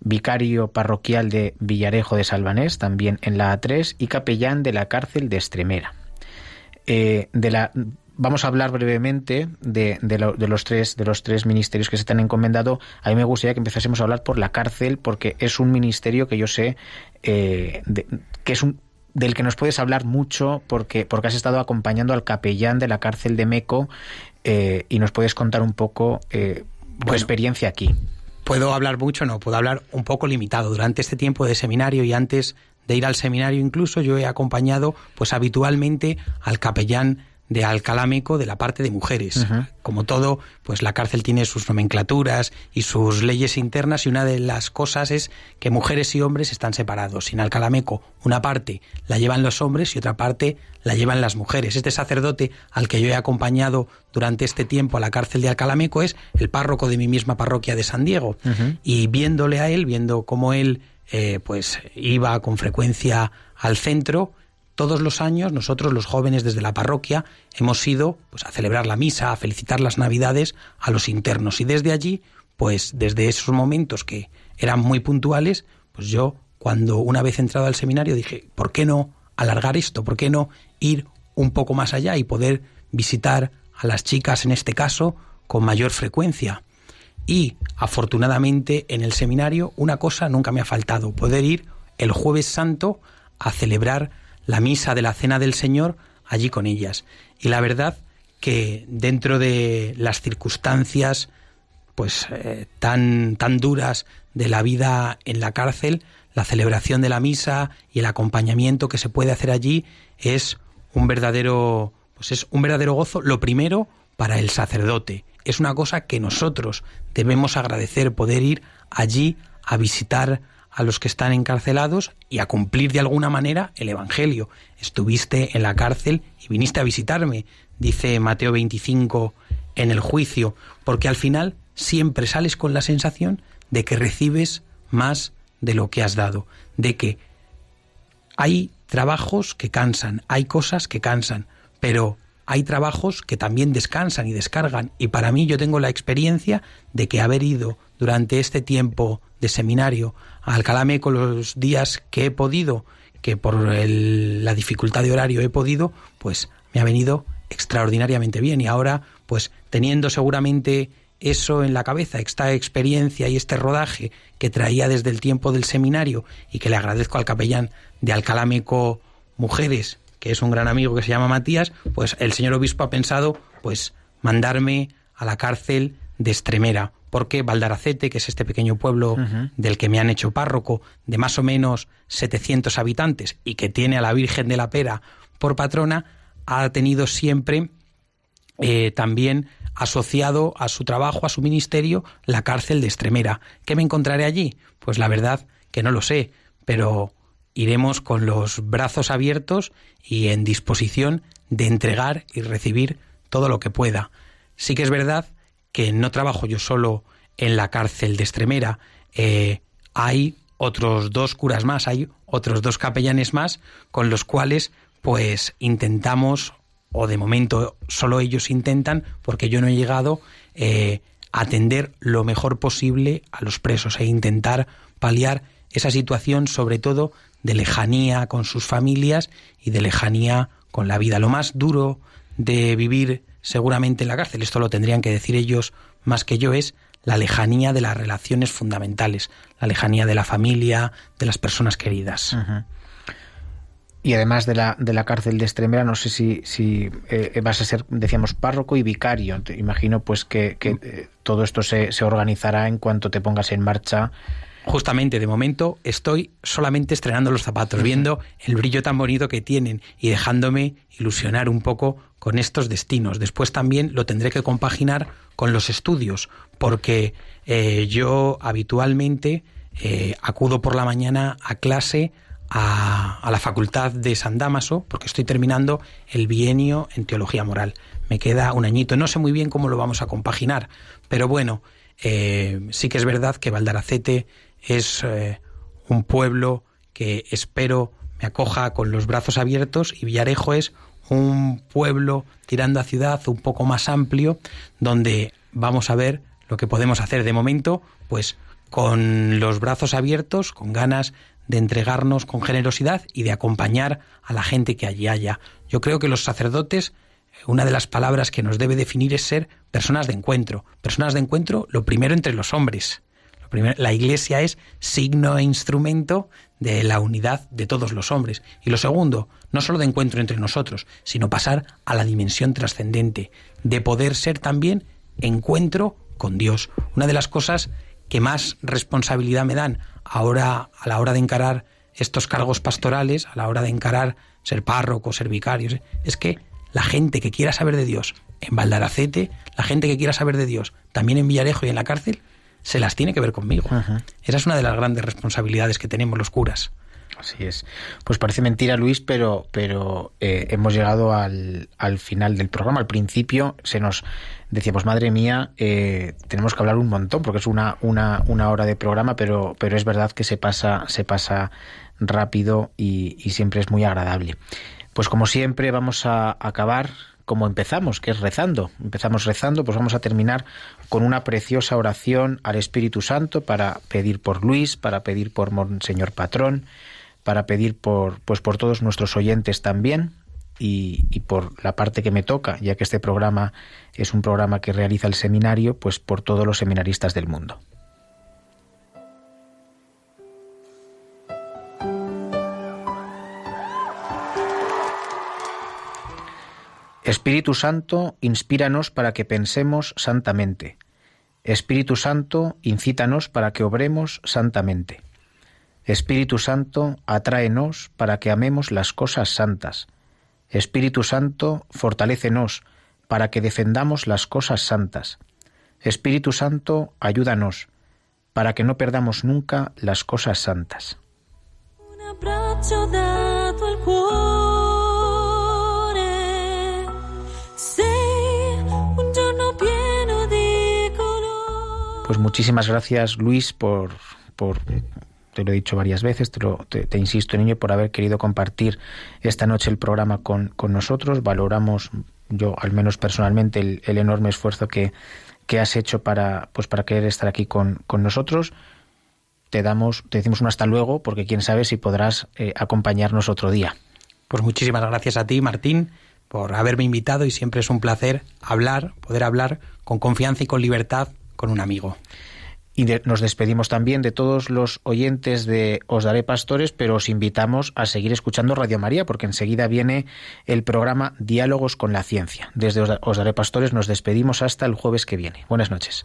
vicario parroquial de Villarejo de Salvanés, también en la A3, y capellán de la cárcel de Estremera. Eh, de la vamos a hablar brevemente de, de, lo, de, los tres, de los tres ministerios que se te han encomendado. A mí me gustaría que empezásemos a hablar por la cárcel, porque es un ministerio que yo sé eh, de, que es un del que nos puedes hablar mucho porque, porque has estado acompañando al capellán de la cárcel de Meco eh, y nos puedes contar un poco eh, tu bueno, experiencia aquí. Puedo hablar mucho, no, puedo hablar un poco limitado. Durante este tiempo de seminario y antes de ir al seminario incluso, yo he acompañado pues habitualmente al capellán de Alcalámeco de la parte de mujeres. Uh -huh. Como todo, pues la cárcel tiene sus nomenclaturas y sus leyes internas y una de las cosas es que mujeres y hombres están separados. En Alcalameco una parte la llevan los hombres y otra parte la llevan las mujeres. Este sacerdote al que yo he acompañado durante este tiempo a la cárcel de Alcalameco es el párroco de mi misma parroquia de San Diego. Uh -huh. Y viéndole a él, viendo cómo él eh, pues iba con frecuencia al centro, todos los años nosotros los jóvenes desde la parroquia hemos ido pues, a celebrar la misa, a felicitar las navidades a los internos y desde allí, pues desde esos momentos que eran muy puntuales, pues yo cuando una vez entrado al seminario dije, ¿por qué no alargar esto? ¿Por qué no ir un poco más allá y poder visitar a las chicas en este caso con mayor frecuencia? Y afortunadamente en el seminario una cosa nunca me ha faltado, poder ir el jueves santo a celebrar la misa de la Cena del Señor allí con ellas. Y la verdad que dentro de las circunstancias pues eh, tan tan duras de la vida en la cárcel, la celebración de la misa y el acompañamiento que se puede hacer allí es un verdadero pues es un verdadero gozo, lo primero para el sacerdote. Es una cosa que nosotros debemos agradecer poder ir allí a visitar a los que están encarcelados y a cumplir de alguna manera el Evangelio. Estuviste en la cárcel y viniste a visitarme, dice Mateo 25 en el juicio, porque al final siempre sales con la sensación de que recibes más de lo que has dado, de que hay trabajos que cansan, hay cosas que cansan, pero hay trabajos que también descansan y descargan. Y para mí yo tengo la experiencia de que haber ido durante este tiempo de seminario a Alcalá con los días que he podido, que por el- la dificultad de horario he podido, pues me ha venido extraordinariamente bien. Y ahora, pues teniendo seguramente eso en la cabeza, esta experiencia y este rodaje que traía desde el tiempo del seminario y que le agradezco al capellán de Alcalá Meco Mujeres, que es un gran amigo que se llama Matías, pues el señor obispo ha pensado pues mandarme a la cárcel de Estremera, porque Valdaracete, que es este pequeño pueblo del que me han hecho párroco, de más o menos 700 habitantes y que tiene a la Virgen de la Pera por patrona, ha tenido siempre eh, también asociado a su trabajo, a su ministerio, la cárcel de Estremera. ¿Qué me encontraré allí? Pues la verdad que no lo sé, pero iremos con los brazos abiertos y en disposición de entregar y recibir todo lo que pueda. Sí que es verdad que no trabajo yo solo en la cárcel de Estremera, eh, hay otros dos curas más, hay otros dos capellanes más con los cuales pues intentamos o de momento solo ellos intentan, porque yo no he llegado eh, a atender lo mejor posible a los presos e intentar paliar esa situación, sobre todo de lejanía con sus familias y de lejanía con la vida. Lo más duro de vivir seguramente en la cárcel, esto lo tendrían que decir ellos más que yo, es la lejanía de las relaciones fundamentales, la lejanía de la familia, de las personas queridas. Y además de la, de la cárcel de Estremera, no sé si, si eh, vas a ser, decíamos, párroco y vicario. Imagino pues que, que eh, todo esto se, se organizará en cuanto te pongas en marcha. Justamente, de momento, estoy solamente estrenando los zapatos, viendo el brillo tan bonito que tienen y dejándome ilusionar un poco con estos destinos. Después también lo tendré que compaginar con los estudios, porque eh, yo habitualmente eh, acudo por la mañana a clase a, a, la Facultad de San Damaso, porque estoy terminando el bienio en Teología Moral. Me queda un añito, no sé muy bien cómo lo vamos a compaginar, pero bueno, eh, sí que es verdad que Valdaracete es eh, un pueblo que espero me acoja con los brazos abiertos y Villarejo es un pueblo tirando a ciudad un poco más amplio donde vamos a ver lo que podemos hacer de momento, pues con los brazos abiertos, con ganas de entregarnos con generosidad y de acompañar a la gente que allí haya. Yo creo que los sacerdotes, una de las palabras que nos debe definir es ser personas de encuentro. Personas de encuentro, lo primero entre los hombres. La iglesia es signo e instrumento de la unidad de todos los hombres. Y lo segundo, no solo de encuentro entre nosotros, sino pasar a la dimensión trascendente, de poder ser también encuentro con Dios. Una de las cosas que más responsabilidad me dan ahora a la hora de encarar estos cargos pastorales, a la hora de encarar ser párroco, ser vicario, es que la gente que quiera saber de Dios en Valdaracete, la gente que quiera saber de Dios también en Villarejo y en la cárcel, se las tiene que ver conmigo. Esa es una de las grandes responsabilidades que tenemos los curas. Así es. Pues parece mentira, Luis, pero, pero eh, hemos llegado al, al, final del programa. Al principio se nos decíamos, madre mía, eh, tenemos que hablar un montón, porque es una, una, una hora de programa, pero, pero es verdad que se pasa, se pasa rápido y, y siempre es muy agradable. Pues como siempre vamos a acabar como empezamos, que es rezando. Empezamos rezando, pues vamos a terminar con una preciosa oración al Espíritu Santo para pedir por Luis, para pedir por Monseñor Patrón, para pedir por, pues por todos nuestros oyentes también y, y, por la parte que me toca, ya que este programa es un programa que realiza el seminario, pues por todos los seminaristas del mundo. Espíritu Santo, inspíranos para que pensemos santamente. Espíritu Santo, incítanos para que obremos santamente. Espíritu Santo, atráenos para que amemos las cosas santas. Espíritu Santo, fortalécenos para que defendamos las cosas santas. Espíritu Santo, ayúdanos para que no perdamos nunca las cosas santas. Un Pues muchísimas gracias, Luis, por, por te lo he dicho varias veces, te, te- insisto, niño, por haber querido compartir esta noche el programa con, con nosotros. Valoramos, yo al menos personalmente, el, el enorme esfuerzo que, que has hecho para, pues, para querer estar aquí con, con nosotros. Te damos, te decimos un hasta luego, porque quién sabe si podrás eh, acompañarnos otro día. Pues muchísimas gracias a ti, Martín, por haberme invitado y siempre es un placer hablar, poder hablar con confianza y con libertad con un amigo. Y nos despedimos también de todos los oyentes de Os Daré Pastores, pero os invitamos a seguir escuchando Radio María, porque enseguida viene el programa Diálogos con la Ciencia. Desde Os Daré Pastores nos despedimos hasta el jueves que viene. Buenas noches.